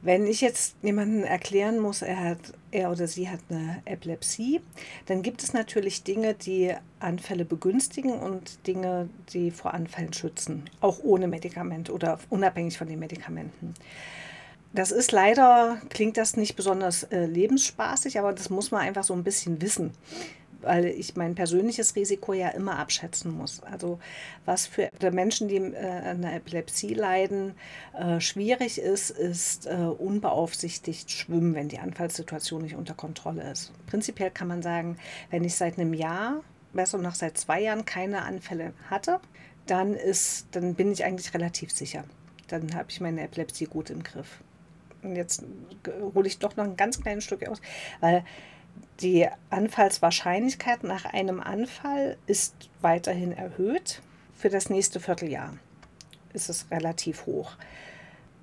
Wenn ich jetzt jemandem erklären muss, er, hat, er oder sie hat eine Epilepsie, dann gibt es natürlich Dinge, die Anfälle begünstigen und Dinge, die vor Anfällen schützen, auch ohne Medikament oder unabhängig von den Medikamenten. Das ist leider, klingt das nicht besonders äh, lebensspaßig, aber das muss man einfach so ein bisschen wissen weil ich mein persönliches Risiko ja immer abschätzen muss. Also was für Menschen, die äh, an einer Epilepsie leiden, äh, schwierig ist, ist äh, unbeaufsichtigt schwimmen, wenn die Anfallssituation nicht unter Kontrolle ist. Prinzipiell kann man sagen, wenn ich seit einem Jahr, besser noch seit zwei Jahren keine Anfälle hatte, dann, ist, dann bin ich eigentlich relativ sicher. Dann habe ich meine Epilepsie gut im Griff. Und jetzt hole ich doch noch ein ganz kleines Stück aus, weil die Anfallswahrscheinlichkeit nach einem Anfall ist weiterhin erhöht. Für das nächste Vierteljahr ist es relativ hoch.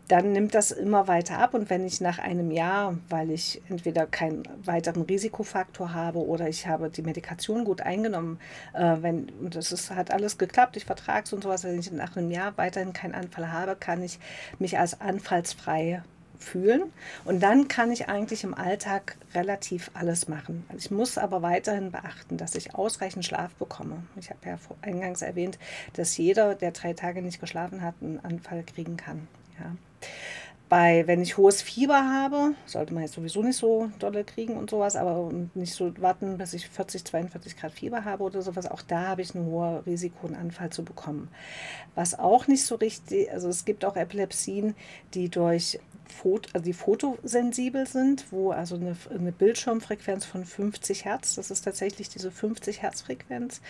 Dann nimmt das immer weiter ab und wenn ich nach einem Jahr, weil ich entweder keinen weiteren Risikofaktor habe oder ich habe die Medikation gut eingenommen, äh, wenn und das ist, hat alles geklappt, ich vertrage es und sowas, wenn ich nach einem Jahr weiterhin keinen Anfall habe, kann ich mich als anfallsfrei fühlen. Und dann kann ich eigentlich im Alltag relativ alles machen. Also ich muss aber weiterhin beachten, dass ich ausreichend Schlaf bekomme. Ich habe ja eingangs erwähnt, dass jeder, der drei Tage nicht geschlafen hat, einen Anfall kriegen kann. Ja. Bei, wenn ich hohes Fieber habe, sollte man jetzt sowieso nicht so dolle kriegen und sowas, aber nicht so warten, bis ich 40, 42 Grad Fieber habe oder sowas. Auch da habe ich ein hohes Risiko, einen Anfall zu bekommen. Was auch nicht so richtig, also es gibt auch Epilepsien, die durch Foto, also die fotosensibel sind, wo also eine, eine, Bildschirmfrequenz von 50 Hertz, das ist tatsächlich diese 50 Hertz Frequenz,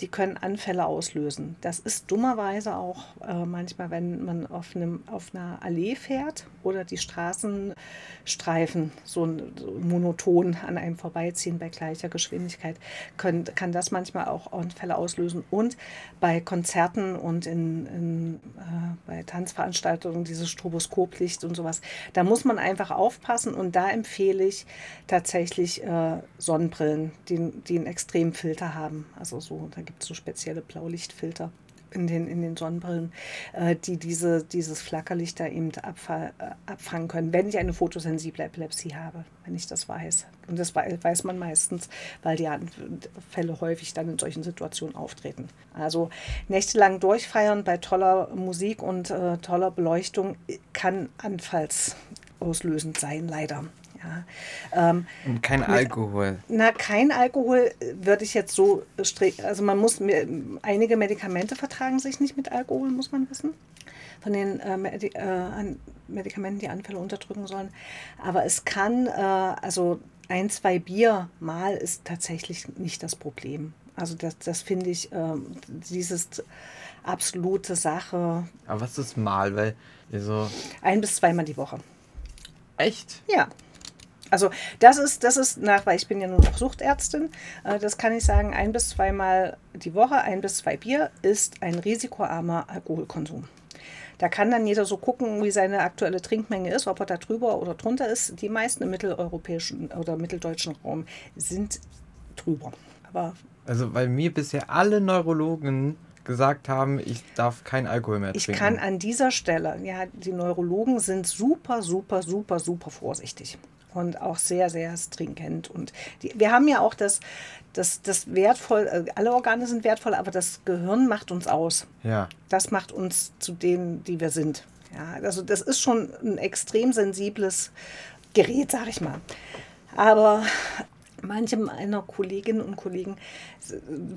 die können Anfälle auslösen. Das ist dummerweise auch äh, manchmal, wenn man auf, einem, auf einer Allee fährt oder die Straßenstreifen so, so monoton an einem vorbeiziehen bei gleicher Geschwindigkeit, können, kann das manchmal auch Anfälle auslösen. Und bei Konzerten und in, in äh, Tanzveranstaltungen dieses Stroboskoplicht und sowas, da muss man einfach aufpassen und da empfehle ich tatsächlich äh, Sonnenbrillen, die, die einen extremen Filter haben. Also so, da gibt es so spezielle Blaulichtfilter in den, in den Sonnenbrillen, äh, die diese, dieses Flackerlicht da eben abfall, äh, abfangen können, wenn ich eine fotosensible Epilepsie habe, wenn ich das weiß. Und das weiß man meistens, weil die Fälle häufig dann in solchen Situationen auftreten. Also nächtelang durchfeiern bei toller Musik und äh, toller Beleuchtung kann anfallsauslösend sein, leider. Ja. Ähm, Und kein mit, Alkohol. Na, kein Alkohol würde ich jetzt so. Also man muss einige Medikamente vertragen sich nicht mit Alkohol, muss man wissen. Von den äh, Medi äh, Medikamenten, die Anfälle unterdrücken sollen. Aber es kann, äh, also ein, zwei Bier mal ist tatsächlich nicht das Problem. Also das, das finde ich, ähm, dieses absolute Sache. Aber was ist mal? Weil so ein bis zweimal die Woche. Echt? Ja. Also das ist, das ist nach, weil ich bin ja nur noch Suchtärztin, äh, das kann ich sagen, ein bis zweimal die Woche, ein bis zwei Bier ist ein risikoarmer Alkoholkonsum. Da kann dann jeder so gucken, wie seine aktuelle Trinkmenge ist, ob er da drüber oder drunter ist. Die meisten im mitteleuropäischen oder mitteldeutschen Raum sind drüber. Aber also weil mir bisher alle Neurologen gesagt haben, ich darf kein Alkohol mehr trinken. Ich kann an dieser Stelle, ja, die Neurologen sind super, super, super, super vorsichtig und auch sehr, sehr stringent. Und die, wir haben ja auch das, das, das wertvoll, äh, alle Organe sind wertvoll, aber das Gehirn macht uns aus. Ja. Das macht uns zu denen, die wir sind. Ja, also das ist schon ein extrem sensibles Gerät, sag ich mal. Aber manche meiner Kolleginnen und Kollegen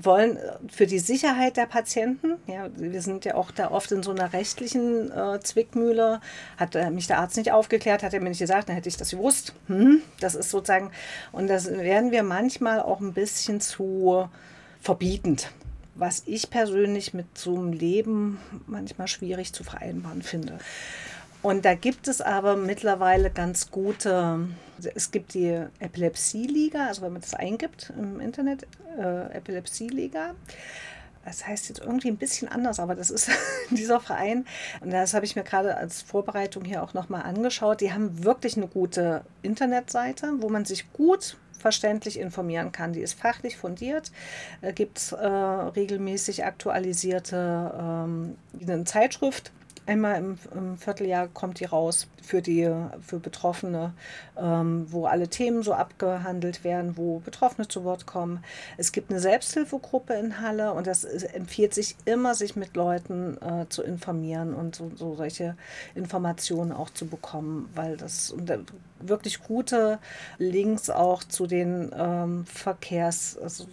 wollen für die Sicherheit der Patienten, ja, wir sind ja auch da oft in so einer rechtlichen äh, Zwickmühle, hat äh, mich der Arzt nicht aufgeklärt, hat er mir nicht gesagt, dann hätte ich das gewusst. Hm, das ist sozusagen, und das werden wir manchmal auch ein bisschen zu verbietend, was ich persönlich mit so einem Leben manchmal schwierig zu vereinbaren finde. Und da gibt es aber mittlerweile ganz gute, es gibt die Epilepsie-Liga, also wenn man das eingibt im Internet, äh, Epilepsie-Liga. Das heißt jetzt irgendwie ein bisschen anders, aber das ist dieser Verein. Und das habe ich mir gerade als Vorbereitung hier auch nochmal angeschaut. Die haben wirklich eine gute Internetseite, wo man sich gut verständlich informieren kann. Die ist fachlich fundiert, äh, gibt äh, regelmäßig aktualisierte ähm, eine Zeitschrift Einmal im, im, Vierteljahr kommt die raus für die für Betroffene, ähm, wo alle Themen so abgehandelt werden, wo Betroffene zu Wort kommen. Es gibt eine Selbsthilfegruppe in Halle und das empfiehlt sich immer, sich mit Leuten äh, zu informieren und so, so, solche Informationen auch zu bekommen, weil das wirklich gute Links auch zu den ähm, Verkehrs, also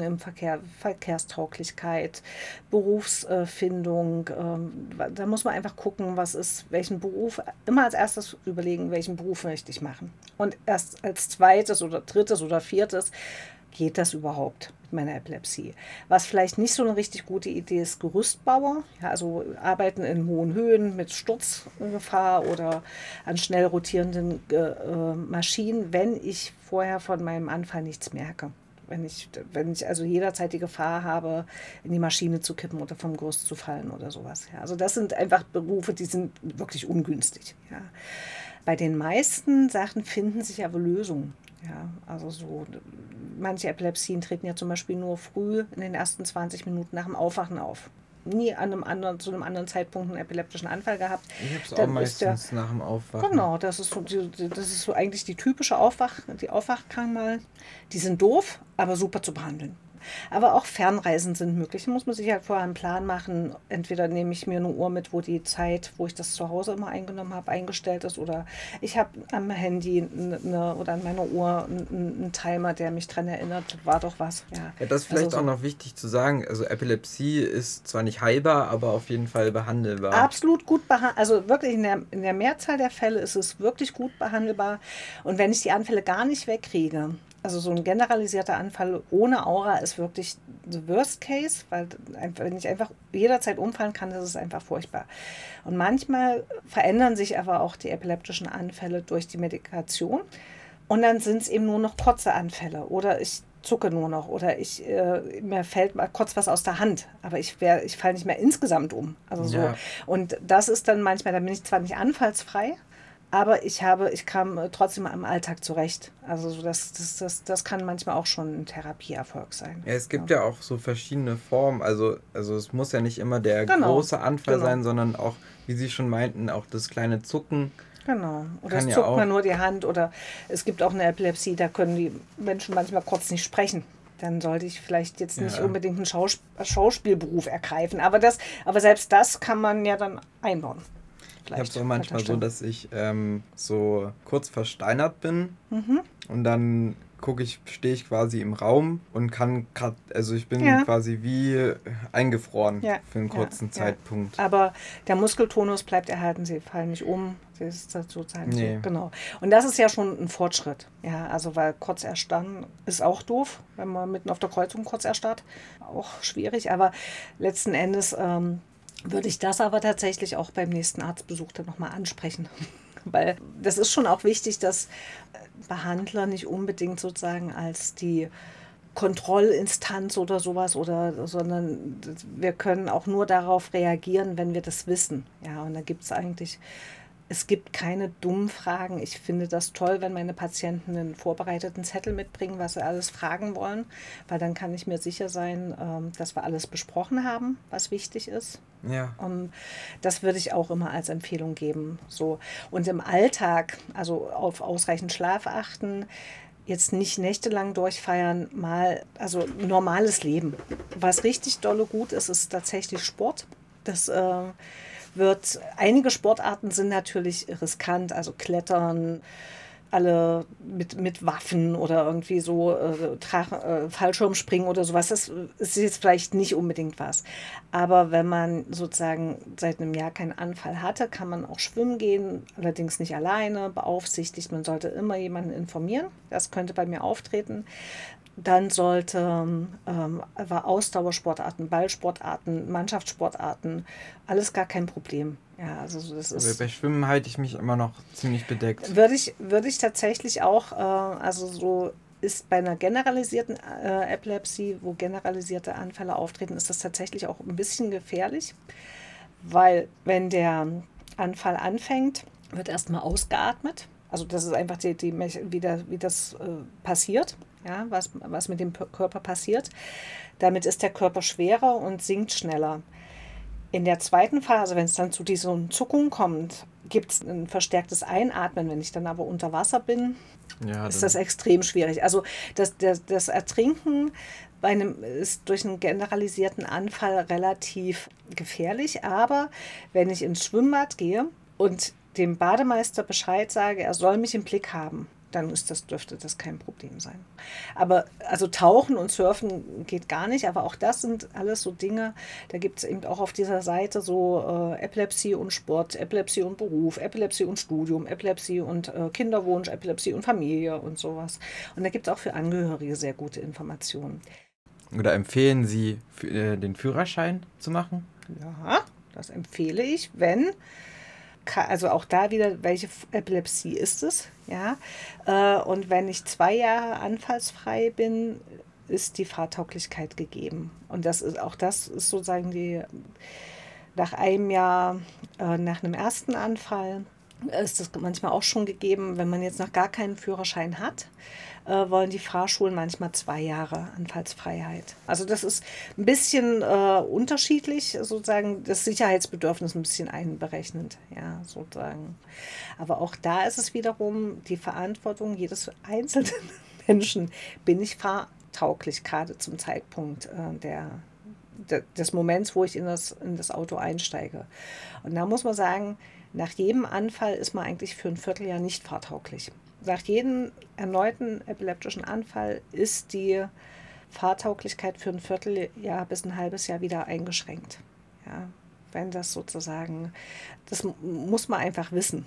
im Verkehr, Verkehrstauglichkeit, Berufsfindung. Ähm, da muss man einfach gucken, was ist, welchen Beruf, immer als erstes überlegen, welchen Beruf möchte ich machen. Und erst als zweites oder drittes oder viertes geht das überhaupt mit meiner Epilepsie? Was vielleicht nicht so eine richtig gute Idee ist, Gerüstbauer, ja, also arbeiten in hohen Höhen mit Sturzgefahr oder an schnell rotierenden äh, äh, Maschinen, wenn ich vorher von meinem Anfall nichts merke. Wenn ich, wenn ich also jederzeit die Gefahr habe, in die Maschine zu kippen oder vom Gerüst zu fallen oder sowas. Ja. Also das sind einfach Berufe, die sind wirklich ungünstig. Ja. Bei den meisten Sachen finden sich aber Lösungen. Ja, also so, manche Epilepsien treten ja zum Beispiel nur früh in den ersten 20 Minuten nach dem Aufwachen auf. Nie an einem anderen, zu einem anderen Zeitpunkt einen epileptischen Anfall gehabt. Ich habe es auch meistens der, nach dem Aufwachen. Genau, das ist so, das ist so eigentlich die typische Aufwach, die Aufwachkrankmal. Die sind doof, aber super zu behandeln. Aber auch Fernreisen sind möglich. Da muss man sich halt vorher einen Plan machen. Entweder nehme ich mir eine Uhr mit, wo die Zeit, wo ich das zu Hause immer eingenommen habe, eingestellt ist. Oder ich habe am Handy eine, oder an meiner Uhr einen, einen Timer, der mich daran erinnert, war doch was. Ja, ja das ist vielleicht also so. auch noch wichtig zu sagen. Also Epilepsie ist zwar nicht heilbar, aber auf jeden Fall behandelbar. Absolut gut behandelbar. Also wirklich in der, in der Mehrzahl der Fälle ist es wirklich gut behandelbar. Und wenn ich die Anfälle gar nicht wegkriege, also so ein generalisierter Anfall ohne Aura ist wirklich the worst case, weil wenn ich einfach jederzeit umfallen kann, das ist einfach furchtbar. Und manchmal verändern sich aber auch die epileptischen Anfälle durch die Medikation. Und dann sind es eben nur noch kurze Anfälle oder ich zucke nur noch oder ich äh, mir fällt mal kurz was aus der Hand, aber ich wär, ich falle nicht mehr insgesamt um. Also so. Ja. Und das ist dann manchmal, da bin ich zwar nicht anfallsfrei, aber ich habe, ich kam äh, trotzdem am Alltag zurecht. Also das, das, das, das kann manchmal auch schon ein Therapieerfolg sein. Ja, es gibt ja. ja auch so verschiedene Formen. Also, also es muss ja nicht immer der genau. große Anfall genau. sein, sondern auch, wie Sie schon meinten, auch das kleine Zucken. Genau. Oder es ja zuckt man nur die Hand oder es gibt auch eine Epilepsie, da können die Menschen manchmal kurz nicht sprechen dann sollte ich vielleicht jetzt nicht ja. unbedingt einen Schaus Schauspielberuf ergreifen. Aber, das, aber selbst das kann man ja dann einbauen. Ich habe es auch manchmal so, dass ich ähm, so kurz versteinert bin mhm. und dann gucke ich, stehe ich quasi im Raum und kann gerade, also ich bin ja. quasi wie eingefroren ja. für einen kurzen ja. Zeitpunkt. Aber der Muskeltonus bleibt erhalten, sie fallen nicht um. Sie ist sozusagen nee. so, genau. Und das ist ja schon ein Fortschritt. Ja, also weil kurz erstarren ist auch doof, wenn man mitten auf der Kreuzung kurz erstarrt. Auch schwierig, aber letzten Endes ähm, würde ich das aber tatsächlich auch beim nächsten Arztbesuch dann nochmal ansprechen. Weil das ist schon auch wichtig, dass Behandler nicht unbedingt sozusagen als die Kontrollinstanz oder sowas oder sondern wir können auch nur darauf reagieren, wenn wir das wissen. Ja, und da gibt es eigentlich es gibt keine dummen Fragen. Ich finde das toll, wenn meine Patienten einen vorbereiteten Zettel mitbringen, was sie alles fragen wollen, weil dann kann ich mir sicher sein, ähm, dass wir alles besprochen haben, was wichtig ist. Ja. Und das würde ich auch immer als Empfehlung geben. So. Und im Alltag, also auf ausreichend Schlaf achten, jetzt nicht nächtelang durchfeiern, mal, also normales Leben. Was richtig dolle gut ist, ist tatsächlich Sport. Das äh, wird, einige Sportarten sind natürlich riskant, also Klettern, alle mit, mit Waffen oder irgendwie so äh, äh, Fallschirmspringen oder sowas. Das ist jetzt vielleicht nicht unbedingt was. Aber wenn man sozusagen seit einem Jahr keinen Anfall hatte, kann man auch schwimmen gehen, allerdings nicht alleine, beaufsichtigt. Man sollte immer jemanden informieren. Das könnte bei mir auftreten. Dann sollte ähm, war Ausdauersportarten, Ballsportarten, Mannschaftssportarten, alles gar kein Problem. Ja, also das ist. Bei Schwimmen halte ich mich immer noch ziemlich bedeckt. Würde ich, würde ich tatsächlich auch, äh, also so ist bei einer generalisierten äh, Epilepsie, wo generalisierte Anfälle auftreten, ist das tatsächlich auch ein bisschen gefährlich, weil wenn der Anfall anfängt, wird erstmal ausgeatmet. Also das ist einfach die, die, wie, der, wie das äh, passiert ja, was, was mit dem Körper passiert. Damit ist der Körper schwerer und sinkt schneller. In der zweiten Phase, wenn es dann zu diesen Zuckungen kommt, gibt es ein verstärktes Einatmen. Wenn ich dann aber unter Wasser bin, ja, ist das extrem schwierig. Also das, das, das Ertrinken bei einem, ist durch einen generalisierten Anfall relativ gefährlich. Aber wenn ich ins Schwimmbad gehe und dem Bademeister Bescheid sage, er soll mich im Blick haben, dann ist das, dürfte das kein Problem sein. Aber also Tauchen und Surfen geht gar nicht, aber auch das sind alles so Dinge, da gibt es eben auch auf dieser Seite so äh, Epilepsie und Sport, Epilepsie und Beruf, Epilepsie und Studium, Epilepsie und äh, Kinderwunsch, Epilepsie und Familie und sowas. Und da gibt es auch für Angehörige sehr gute Informationen. Oder empfehlen Sie, äh, den Führerschein zu machen? Ja, das empfehle ich, wenn also auch da wieder, welche Epilepsie ist es? Ja? Äh, und wenn ich zwei Jahre anfallsfrei bin, ist die Fahrtauglichkeit gegeben. Und das ist auch das ist sozusagen die nach einem Jahr, äh, nach einem ersten Anfall, ist das manchmal auch schon gegeben, wenn man jetzt noch gar keinen Führerschein hat, äh, wollen die Fahrschulen manchmal zwei Jahre Anfallsfreiheit. Also das ist ein bisschen äh, unterschiedlich, sozusagen das Sicherheitsbedürfnis ein bisschen einberechnend, ja, sozusagen. Aber auch da ist es wiederum die Verantwortung jedes einzelnen Menschen, bin ich fahrtauglich, gerade zum Zeitpunkt äh, der des Moments, wo ich in das, in das Auto einsteige. Und da muss man sagen, nach jedem Anfall ist man eigentlich für ein Vierteljahr nicht fahrtauglich. Nach jedem erneuten epileptischen Anfall ist die Fahrtauglichkeit für ein Vierteljahr bis ein halbes Jahr wieder eingeschränkt. Ja, wenn das sozusagen, das muss man einfach wissen.